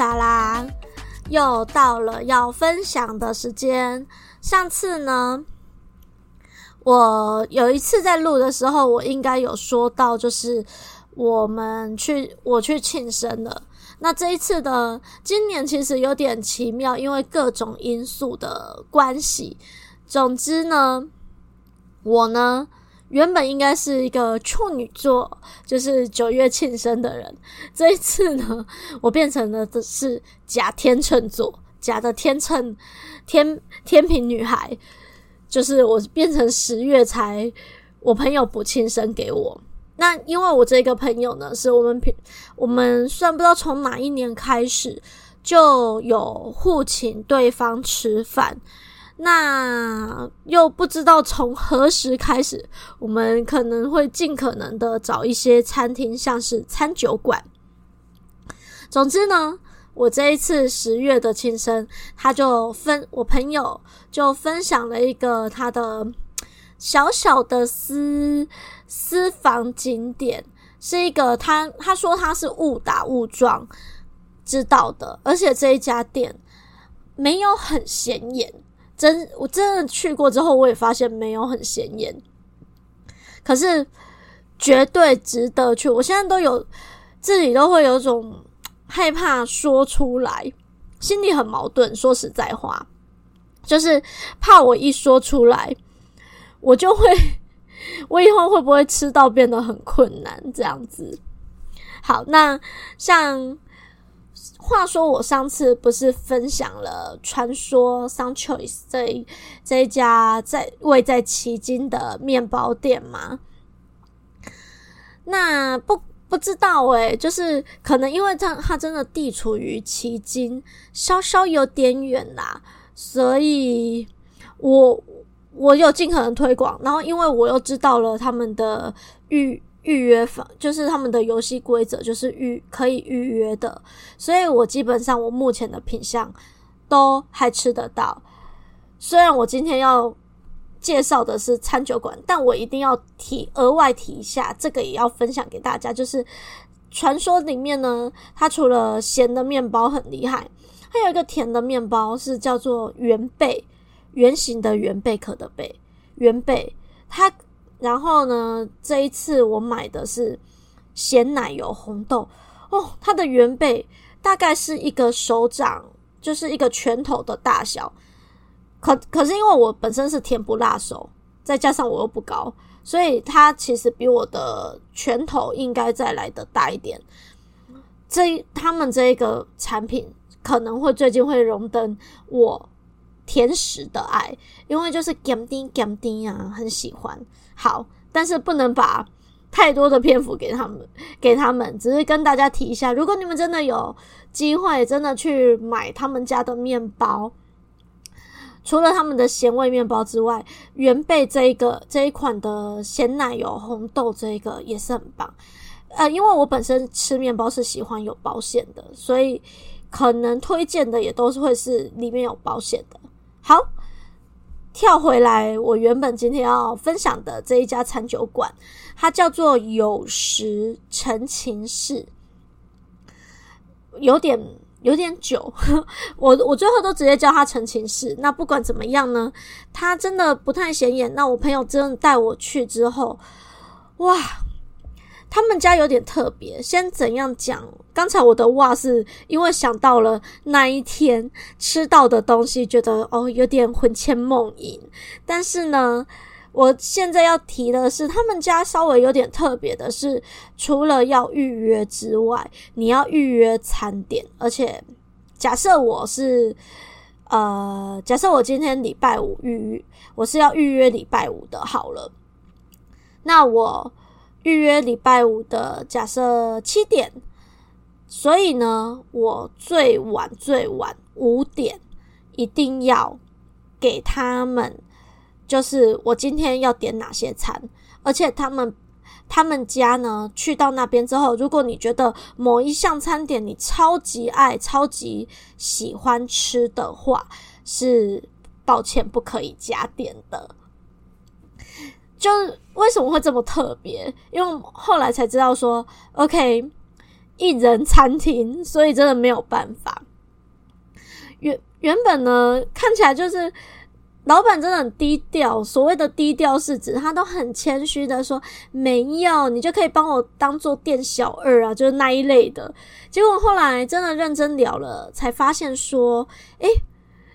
莎拉，又到了要分享的时间。上次呢，我有一次在录的时候，我应该有说到，就是我们去我去庆生了。那这一次的今年其实有点奇妙，因为各种因素的关系。总之呢，我呢。原本应该是一个处女座，就是九月庆生的人。这一次呢，我变成了的是假天秤座，假的天秤天天秤女孩，就是我变成十月才我朋友补庆生给我。那因为我这个朋友呢，是我们平我们算不知道从哪一年开始就有互请对方吃饭。那又不知道从何时开始，我们可能会尽可能的找一些餐厅，像是餐酒馆。总之呢，我这一次十月的庆生，他就分我朋友就分享了一个他的小小的私私房景点，是一个他他说他是误打误撞知道的，而且这一家店没有很显眼。真，我真的去过之后，我也发现没有很显眼，可是绝对值得去。我现在都有自己都会有种害怕说出来，心里很矛盾。说实在话，就是怕我一说出来，我就会，我以后会不会吃到变得很困难这样子。好，那像。话说，我上次不是分享了传说 Sun Choice 这一这一家在位在旗津的面包店吗？那不不知道诶、就是可能因为它它真的地处于旗津，稍稍有点远啦，所以我我有尽可能推广，然后因为我又知道了他们的预。预约房就是他们的游戏规则，就是预可以预约的，所以我基本上我目前的品相都还吃得到。虽然我今天要介绍的是餐酒馆，但我一定要提额外提一下，这个也要分享给大家。就是传说里面呢，它除了咸的面包很厉害，还有一个甜的面包是叫做圆贝，圆形的圆贝壳的贝，圆贝它。然后呢，这一次我买的是咸奶油红豆哦，它的原贝大概是一个手掌，就是一个拳头的大小。可可是因为我本身是甜不辣手，再加上我又不高，所以它其实比我的拳头应该再来的大一点。这他们这一个产品可能会最近会荣登我甜食的爱，因为就是甘甜甘甜啊，很喜欢。好，但是不能把太多的篇幅给他们，给他们，只是跟大家提一下，如果你们真的有机会，真的去买他们家的面包，除了他们的咸味面包之外，原贝这一个这一款的咸奶油红豆这一个也是很棒。呃，因为我本身吃面包是喜欢有保险的，所以可能推荐的也都是会是里面有保险的。好。跳回来，我原本今天要分享的这一家餐酒馆，它叫做有时陈情室，有点有点久，我我最后都直接叫它陈情室。那不管怎么样呢，它真的不太显眼。那我朋友真的带我去之后，哇！他们家有点特别，先怎样讲？刚才我的哇是因为想到了那一天吃到的东西，觉得哦有点魂牵梦萦。但是呢，我现在要提的是，他们家稍微有点特别的是，除了要预约之外，你要预约餐点，而且假设我是呃，假设我今天礼拜五预约，我是要预约礼拜五的，好了，那我预约礼拜五的，假设七点，所以呢，我最晚最晚五点一定要给他们，就是我今天要点哪些餐，而且他们。他们家呢，去到那边之后，如果你觉得某一项餐点你超级爱、超级喜欢吃的话，是抱歉不可以加点的。就为什么会这么特别？因为后来才知道说，OK，一人餐厅，所以真的没有办法。原原本呢，看起来就是。老板真的很低调，所谓的低调是指他都很谦虚的说没有，你就可以帮我当做店小二啊，就是那一类的。结果后来真的认真聊了，才发现说，诶，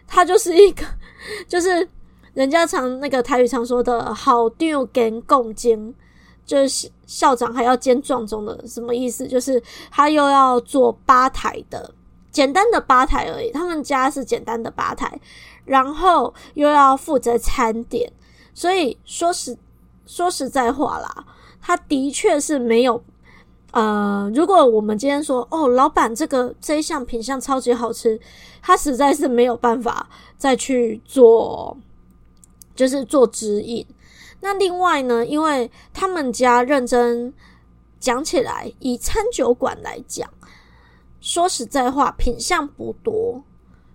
他就是一个，就是人家常那个台语常说的好丢跟共兼，就是校长还要兼撞钟的，什么意思？就是他又要做吧台的，简单的吧台而已，他们家是简单的吧台。然后又要负责餐点，所以说实说实在话啦，他的确是没有。呃，如果我们今天说哦，老板这个这一项品相超级好吃，他实在是没有办法再去做，就是做指引。那另外呢，因为他们家认真讲起来，以餐酒馆来讲，说实在话，品相不多，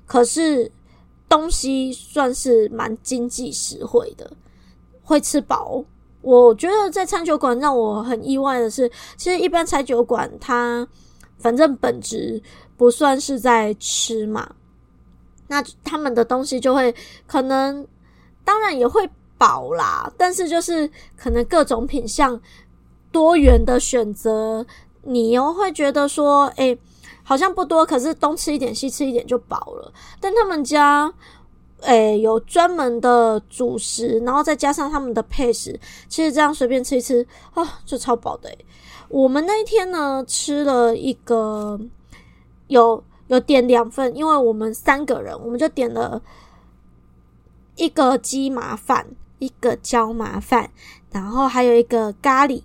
可是。东西算是蛮经济实惠的，会吃饱。我觉得在餐酒馆让我很意外的是，其实一般餐酒馆它反正本质不算是在吃嘛，那他们的东西就会可能当然也会饱啦，但是就是可能各种品相多元的选择，你又会觉得说，哎、好像不多，可是东吃一点，西吃一点就饱了。但他们家，诶、有专门的主食，然后再加上他们的配食，其实这样随便吃一吃，啊、就超饱的。我们那一天呢，吃了一个，有有点两份，因为我们三个人，我们就点了一个鸡麻饭，一个椒麻饭，然后还有一个咖喱。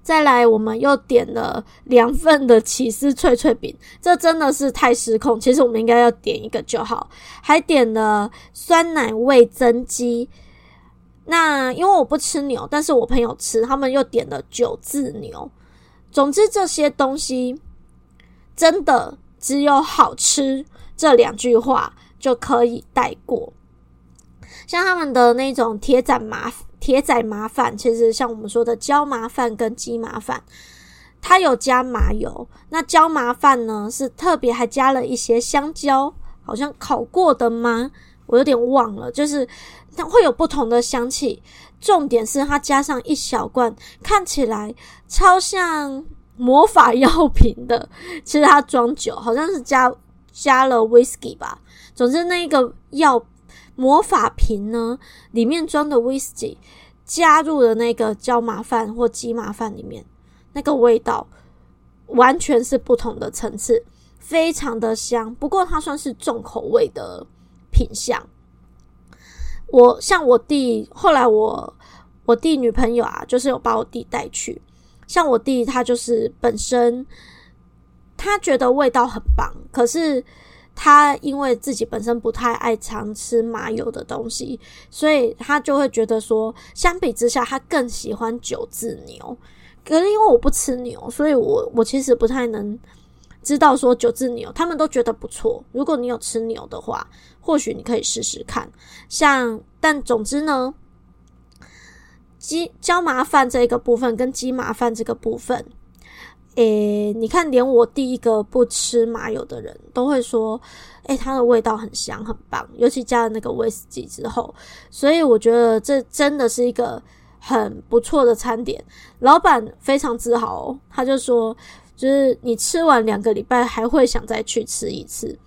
再来，我们又点了两份的起司脆脆饼，这真的是太失控。其实我们应该要点一个就好，还点了酸奶味噌鸡。那因为我不吃牛，但是我朋友吃，他们又点了九字牛。总之这些东西真的只有好吃这两句话就可以带过。像他们的那种铁斩麻。铁仔麻饭其实像我们说的椒麻饭跟鸡麻饭，它有加麻油。那椒麻饭呢，是特别还加了一些香蕉，好像烤过的吗？我有点忘了。就是它会有不同的香气。重点是它加上一小罐，看起来超像魔法药品的。其实它装酒，好像是加加了 whisky 吧。总之那个药。魔法瓶呢，里面装的威士忌加入了那个椒麻饭或鸡麻饭里面，那个味道完全是不同的层次，非常的香。不过它算是重口味的品相。我像我弟，后来我我弟女朋友啊，就是有把我弟带去。像我弟，他就是本身他觉得味道很棒，可是。他因为自己本身不太爱常吃麻油的东西，所以他就会觉得说，相比之下，他更喜欢九字牛。可是因为我不吃牛，所以我我其实不太能知道说九字牛他们都觉得不错。如果你有吃牛的话，或许你可以试试看。像但总之呢，鸡椒麻饭这个部分跟鸡麻饭这个部分。诶、你看，连我第一个不吃麻油的人都会说，诶、它的味道很香，很棒，尤其加了那个威士忌之后，所以我觉得这真的是一个很不错的餐点。老板非常自豪，他就说，就是你吃完两个礼拜还会想再去吃一次。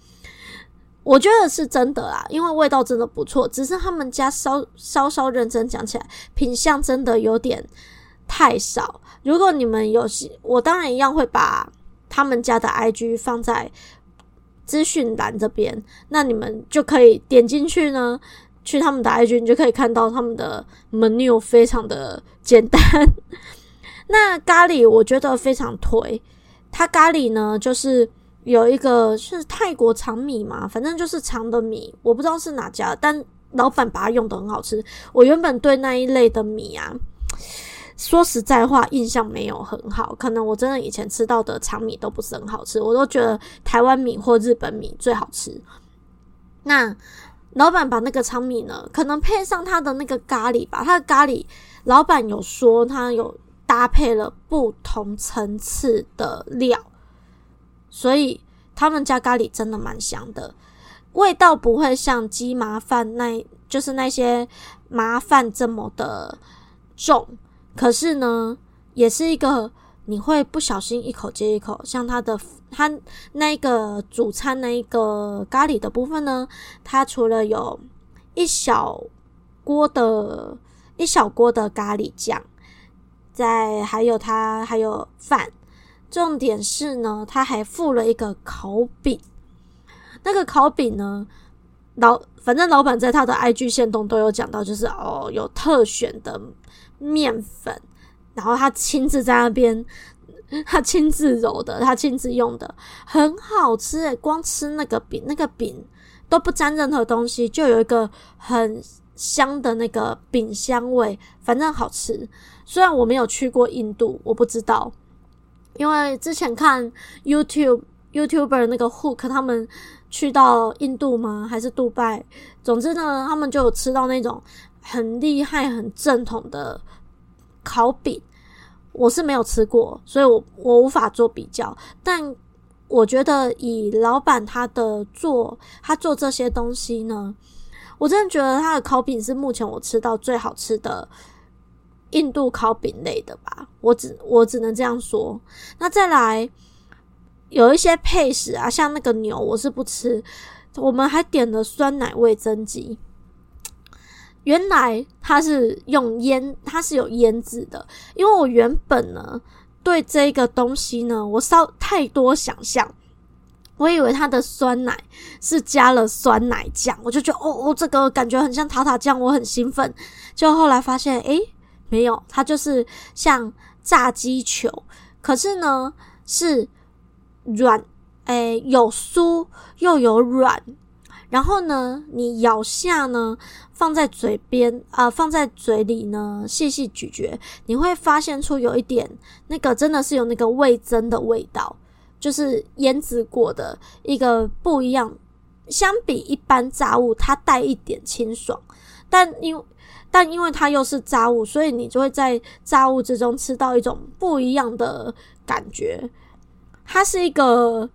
我觉得是真的啦，因为味道真的不错，只是他们家稍稍稍认真讲起来，品相真的有点太少。如果你们有，我当然一样会把他们家的 IG 放在资讯栏这边，那你们就可以点进去呢，去他们的 IG，你就可以看到他们的 menu 非常的简单。那咖喱我觉得非常推，它咖喱呢就是有一个是泰国长米嘛，反正就是长的米，我不知道是哪家，但老板把它用得很好吃。我原本对那一类的米啊。说实在话，印象没有很好。可能我真的以前吃到的长米都不是很好吃，我都觉得台湾米或日本米最好吃。那老板把那个长米呢，可能配上他的那个咖喱吧。他的咖喱，老板有说他有搭配了不同层次的料，所以他们家咖喱真的蛮香的，味道不会像鸡麻饭那，就是那些麻饭这么的重。可是呢，也是一个你会不小心一口接一口，像它的它那个主餐那一个咖喱的部分呢，它除了有一小锅的一小锅的咖喱酱，在还有它还有饭，重点是呢，它还附了一个烤饼。那个烤饼呢，老反正老板在他的 IG 线动都有讲到，就是哦有特选的。面粉，然后他亲自在那边，他亲自揉的，他亲自用的，很好吃诶，光吃那个饼，那个饼都不沾任何东西，就有一个很香的那个饼香味，反正好吃。虽然我没有去过印度，我不知道，因为之前看 YouTube YouTuber 那个 Hook 他们去到印度吗？还是杜拜？总之呢，他们就有吃到那种。很厉害、很正统的烤饼，我是没有吃过，所以我我无法做比较。但我觉得以老板他的做，他做这些东西呢，我真的觉得他的烤饼是目前我吃到最好吃的印度烤饼类的吧。我只我只能这样说。那再来有一些配食啊，像那个牛，我是不吃。我们还点了酸奶味噌鸡。原来它是用腌，它是有腌制的。因为我原本呢对这个东西呢，我稍太多想象，我以为它的酸奶是加了酸奶酱，我就觉得哦哦，这个感觉很像塔塔酱，我很兴奋。就后来发现，诶，没有，它就是像炸鸡球，可是呢是软，诶，有酥又有软。然后呢，你咬下呢，放在嘴边啊、放在嘴里呢，细细咀嚼，你会发现出有一点那个真的是有那个味噌的味道，就是腌制过的一个不一样。相比一般炸物，它带一点清爽，但因但因为它又是炸物，所以你就会在炸物之中吃到一种不一样的感觉。它是一个，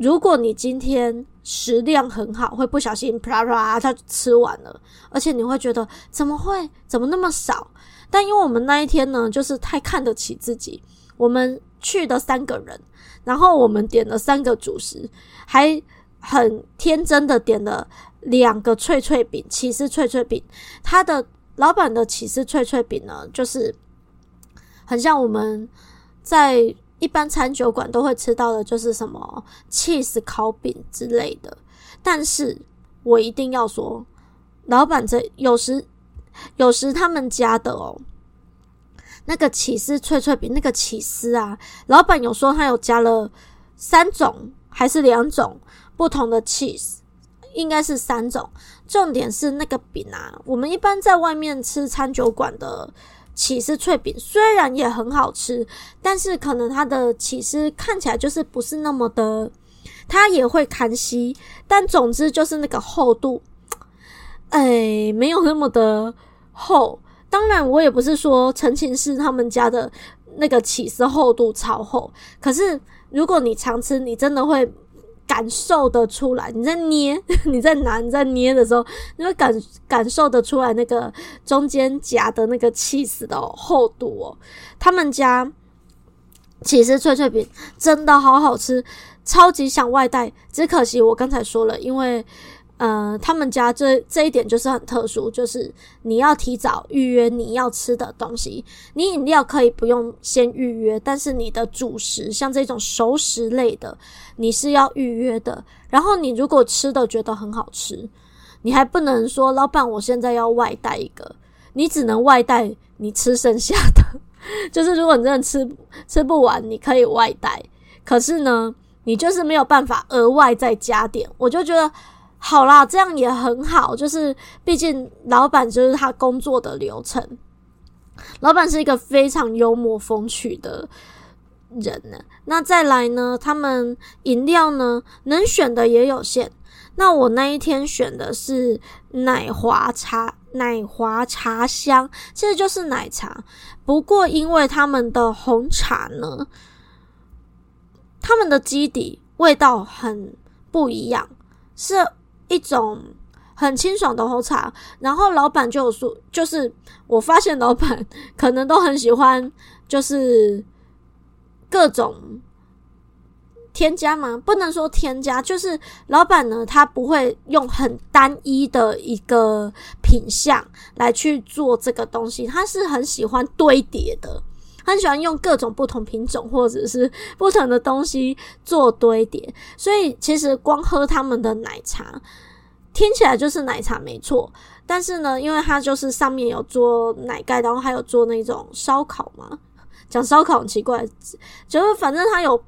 如果你今天。食量很好，会不小心啪啪，它吃完了，而且你会觉得怎么会，怎么那么少？但因为我们那一天呢，就是太看得起自己，我们去的三个人，然后我们点了三个主食，还很天真的点了两个脆脆饼，起司脆脆饼。他的老板的起司脆脆饼呢，就是很像我们在。一般餐酒馆都会吃到的，就是什么 cheese 烤饼之类的。但是我一定要说，老板这有时有时他们家的哦，那个起司脆脆饼，那个起司啊，老板有说他有加了三种还是两种不同的 cheese，应该是三种。重点是那个饼啊，我们一般在外面吃餐酒馆的。起司脆饼虽然也很好吃，但是可能它的起司看起来就是不是那么的，它也会看稀，但总之就是那个厚度，哎，没有那么的厚。当然，我也不是说陈情是他们家的那个起司厚度超厚，可是如果你常吃，你真的会。感受得出来，你在捏，你在拿，你在捏的时候，你会感感受得出来那个中间夹的那个气死的厚度哦。他们家其实脆脆饼真的好好吃，超级想外带，只可惜我刚才说了，因为呃，他们家这这一点就是很特殊，就是你要提早预约你要吃的东西。你饮料可以不用先预约，但是你的主食像这种熟食类的，你是要预约的。然后你如果吃的觉得很好吃，你还不能说老板，我现在要外带一个，你只能外带你吃剩下的。就是如果你真的吃吃不完，你可以外带，可是呢，你就是没有办法额外再加点。我就觉得。好啦，这样也很好。就是毕竟老板就是他工作的流程，老板是一个非常幽默风趣的人呢。那再来呢，他们饮料呢能选的也有限。那我那一天选的是奶华茶，奶华茶香，其实就是奶茶。不过因为他们的红茶呢，他们的基底味道很不一样，是。一种很清爽的红茶，然后老板就有说，就是我发现老板可能都很喜欢，就是各种添加嘛，不能说添加，就是老板呢，他不会用很单一的一个品相来去做这个东西，他是很喜欢堆叠的。很喜欢用各种不同品种或者是不同的东西做堆叠，所以其实光喝他们的奶茶听起来就是奶茶没错，但是呢，因为它就是上面有做奶盖，然后还有做那种烧烤嘛，讲烧烤很奇怪，就是反正它有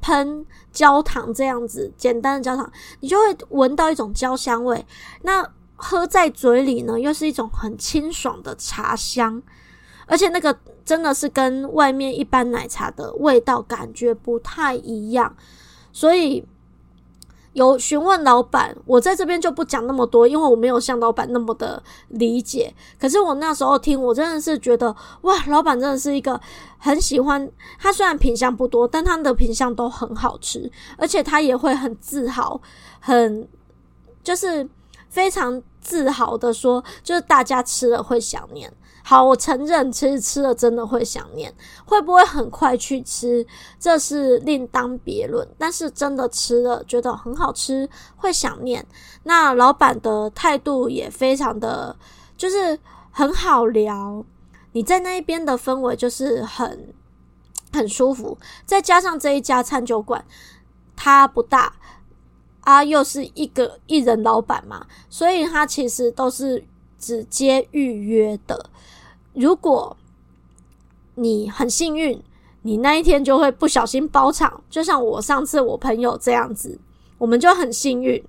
喷焦糖这样子简单的焦糖，你就会闻到一种焦香味，那喝在嘴里呢，又是一种很清爽的茶香。而且那个真的是跟外面一般奶茶的味道感觉不太一样，所以有询问老板，我在这边就不讲那么多，因为我没有像老板那么的理解。可是我那时候听，我真的是觉得哇，老板真的是一个很喜欢他，虽然品相不多，但他的品相都很好吃，而且他也会很自豪，很就是非常自豪的说，就是大家吃了会想念。好，我承认，其实吃了真的会想念，会不会很快去吃，这是另当别论。但是真的吃了，觉得很好吃，会想念。那老板的态度也非常的，就是很好聊。你在那一边的氛围就是很很舒服，再加上这一家餐酒馆，它不大啊，又是一个一人老板嘛，所以他其实都是直接预约的。如果你很幸运，你那一天就会不小心包场，就像我上次我朋友这样子，我们就很幸运，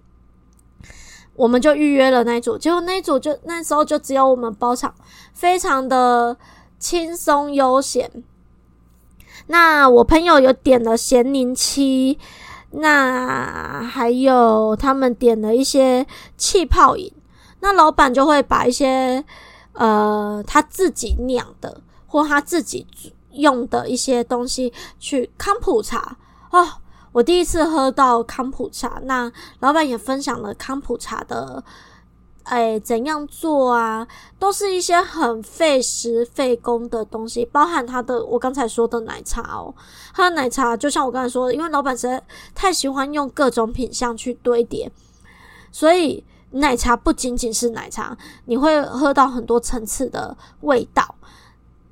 我们就预约了那一组，结果那一组就那时候就只有我们包场，非常的轻松悠闲。那我朋友有点了咸柠七，那还有他们点了一些气泡饮，那老板就会把一些。呃，他自己酿的或他自己用的一些东西去康普茶哦，我第一次喝到康普茶。那老板也分享了康普茶的，哎，怎样做啊？都是一些很费时费工的东西，包含他的我刚才说的奶茶哦。他的奶茶就像我刚才说的，因为老板实在太喜欢用各种品相去堆叠，所以。奶茶不仅仅是奶茶，你会喝到很多层次的味道。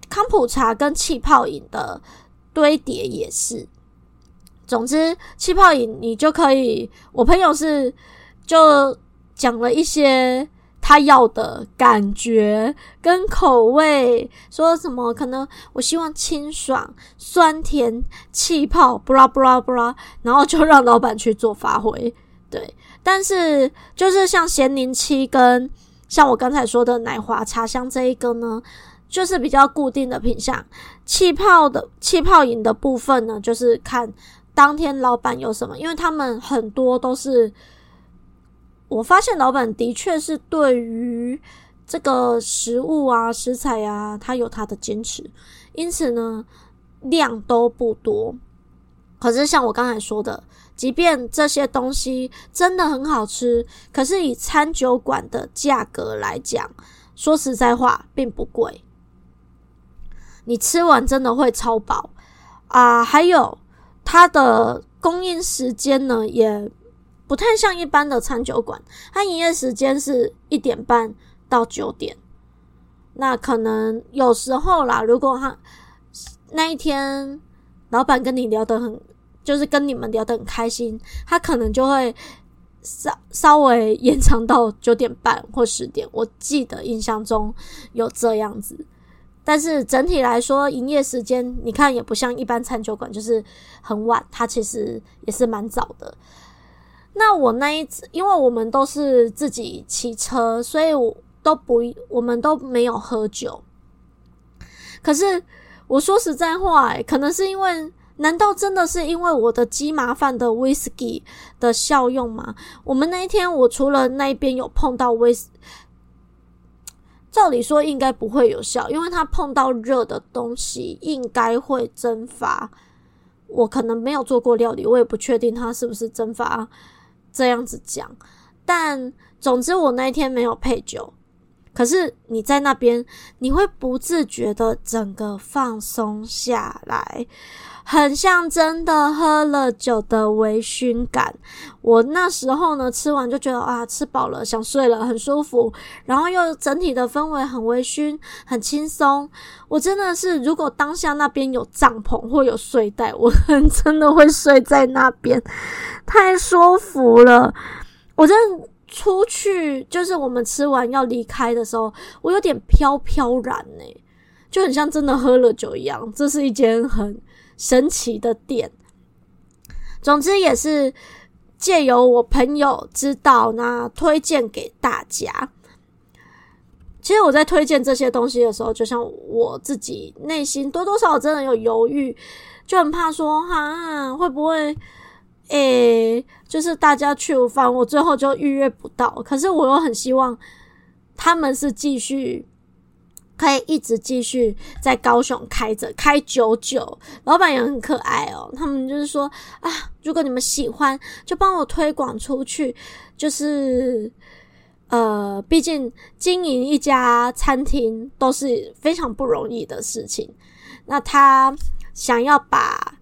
康普茶跟气泡饮的堆叠也是。总之，气泡饮你就可以，我朋友是就讲了一些他要的感觉跟口味，说什么可能我希望清爽、酸甜、气泡，布拉布拉布拉，然后就让老板去做发挥，对。但是，就是像咸柠七跟像我刚才说的奶华茶香这一个呢，就是比较固定的品相。气泡的气泡饮的部分呢，就是看当天老板有什么，因为他们很多都是，我发现老板的确是对于这个食物啊、食材啊，他有他的坚持，因此呢，量都不多。可是像我刚才说的。即便这些东西真的很好吃，可是以餐酒馆的价格来讲，说实在话并不贵。你吃完真的会超饱啊！还有它的供应时间呢，也不太像一般的餐酒馆，它营业时间是一点半到九点。那可能有时候啦，如果他那一天老板跟你聊得很，就是跟你们聊得很开心，他可能就会稍稍微延长到九点半或十点。我记得印象中有这样子，但是整体来说，营业时间你看也不像一般餐酒馆，就是很晚，它其实也是蛮早的。那我那一次，因为我们都是自己骑车，所以我。都不，我们都没有喝酒。可是我说实在话，可能是因为，难道真的是因为我的鸡麻饭的威士忌的效用吗？我们那一天，我除了那一边有碰到威士，照理说应该不会有效，因为它碰到热的东西应该会蒸发。我可能没有做过料理，我也不确定它是不是蒸发。这样子讲，但总之我那一天没有配酒。可是你在那边，你会不自觉的整个放松下来，很像真的喝了酒的微醺感。我那时候呢，吃完就觉得啊，吃饱了，想睡了，很舒服。然后又整体的氛围很微醺，很轻松。我真的是，如果当下那边有帐篷或有睡袋，我很真的会睡在那边，太舒服了。我真的。出去就是我们吃完要离开的时候，我有点飘飘然呢、就很像真的喝了酒一样。这是一间很神奇的店。总之也是借由我朋友知道，那推荐给大家。其实我在推荐这些东西的时候，就像我自己内心多多少少真的有犹豫，就很怕说哈会不会。诶、就是大家去无饭，我最后就预约不到。可是我又很希望他们是继续可以一直继续在高雄开着，开久久。老板也很可爱哦，他们就是说啊，如果你们喜欢，就帮我推广出去。就是呃，毕竟经营一家餐厅都是非常不容易的事情。那他想要把。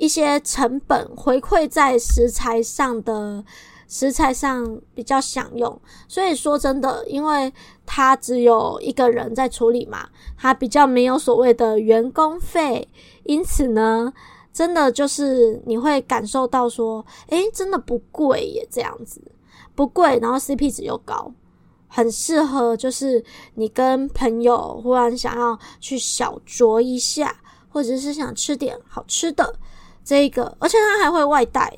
一些成本回馈在食材上的食材上比较享用，所以说真的，因为他只有一个人在处理嘛，他比较没有所谓的员工费，因此呢，真的就是你会感受到说，诶，真的不贵耶，这样子不贵，然后 CP 值又高，很适合就是你跟朋友忽然想要去小酌一下，或者是想吃点好吃的。这个，而且它还会外带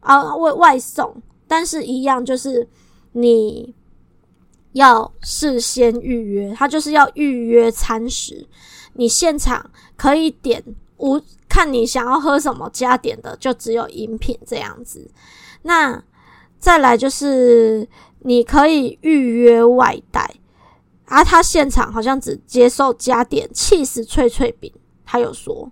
啊，外外送，但是一样就是你要事先预约，它就是要预约餐食，你现场可以点无看你想要喝什么加点的，就只有饮品这样子。那再来就是你可以预约外带，啊，他现场好像只接受加点起司脆脆饼，他有说。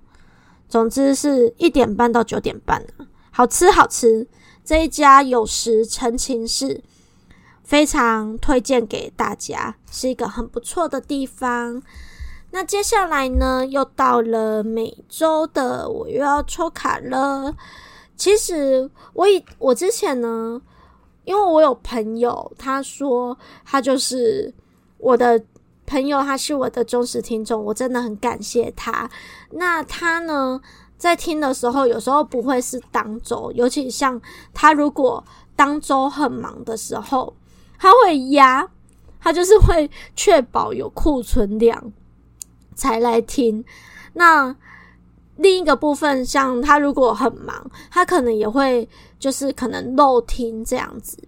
总之是一点半到九点半，好吃好吃。这一家有时陈情室非常推荐给大家，是一个很不错的地方。那接下来呢，又到了每周的，我又要抽卡了。其实我以我之前呢，因为我有朋友，他说他就是我的。朋友，他是我的忠实听众，我真的很感谢他。那他呢，在听的时候，有时候不会是当周，尤其像他如果当周很忙的时候，他会压，他就是会确保有库存量才来听。那另一个部分，像他如果很忙，他可能也会就是可能漏听这样子。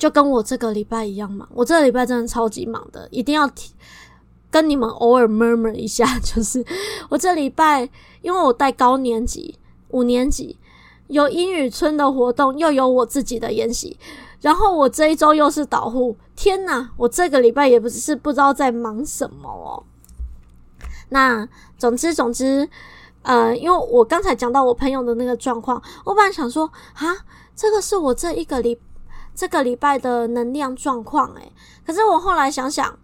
就跟我这个礼拜一样忙，我这个礼拜真的超级忙的，一定要提跟你们偶尔 murmur 一下，就是我这礼拜因为我带高年级五年级有英语村的活动，又有我自己的研习，然后我这一周又是导护，天呐！我这个礼拜也不是不知道在忙什么哦。那总之总之，呃，因为我刚才讲到我朋友的那个状况，我本来想说啊，这个是我这一个礼。这个礼拜的能量状况，诶，可是我后来想想，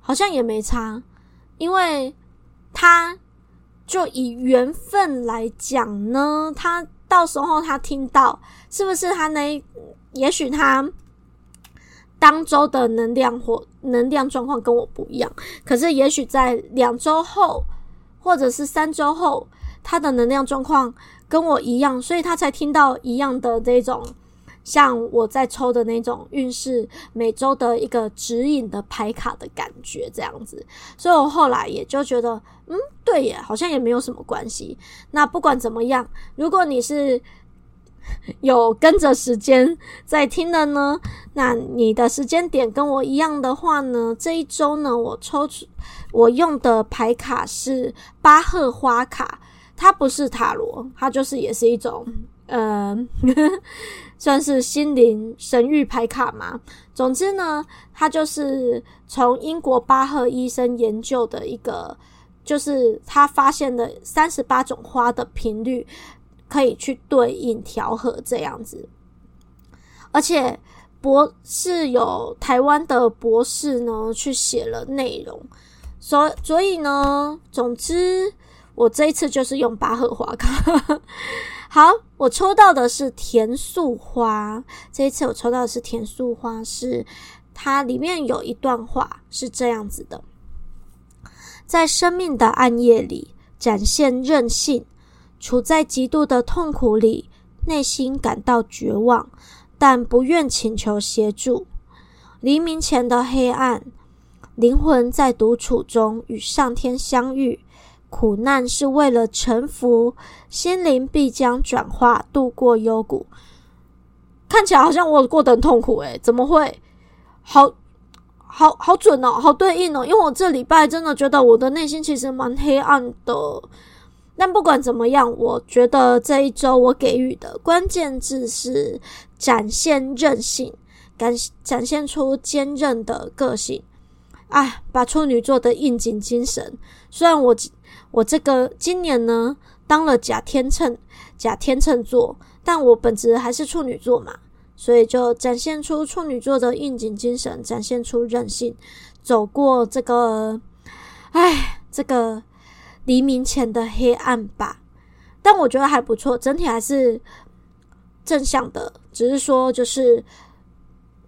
好像也没差，因为他就以缘分来讲呢，他到时候他听到，是不是他那，也许他当周的能量或能量状况跟我不一样，可是也许在两周后或者是三周后，他的能量状况跟我一样，所以他才听到一样的这种。像我在抽的那种运势每周的一个指引的牌卡的感觉，这样子，所以我后来也就觉得，嗯，对耶，好像也没有什么关系。那不管怎么样，如果你是有跟着时间在听的呢，那你的时间点跟我一样的话呢，这一周呢，我抽出我用的牌卡是巴赫花卡，它不是塔罗，它就是也是一种，呃。算是心灵神域牌卡嘛。总之呢，它就是从英国巴赫医生研究的一个，就是他发现的三十八种花的频率可以去对应调和这样子。而且博士有台湾的博士呢去写了内容，所所以呢，总之我这一次就是用巴赫花卡。好，我抽到的是甜素花。这一次我抽到的是甜素花，是它里面有一段话是这样子的：在生命的暗夜里展现韧性，处在极度的痛苦里，内心感到绝望，但不愿请求协助。黎明前的黑暗，灵魂在独处中与上天相遇。苦难是为了臣服，心灵必将转化，度过幽谷。看起来好像我过得很痛苦诶，怎么会？好好好准哦，好对应哦。因为我这礼拜真的觉得我的内心其实蛮黑暗的。但不管怎么样，我觉得这一周我给予的关键字是展现韧性，展展现出坚韧的个性。哎，把处女座的应景精神，虽然我。我这个今年呢，当了假天秤，假天秤座，但我本质还是处女座嘛，所以就展现出处女座的应景精神，展现出韧性，走过这个，哎，这个黎明前的黑暗吧。但我觉得还不错，整体还是正向的，只是说就是。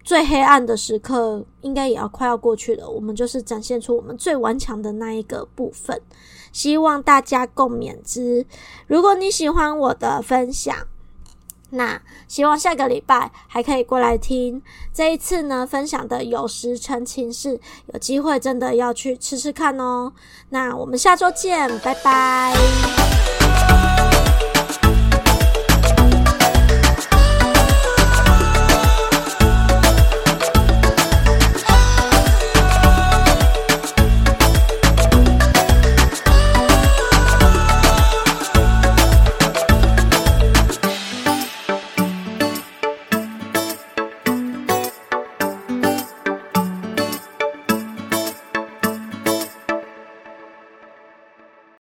最黑暗的时刻应该也要快要过去了，我们就是展现出我们最顽强的那一个部分，希望大家共勉之。如果你喜欢我的分享，那希望下个礼拜还可以过来听。这一次呢，分享的有时成情事，有机会真的要去吃吃看哦。那我们下周见，拜拜。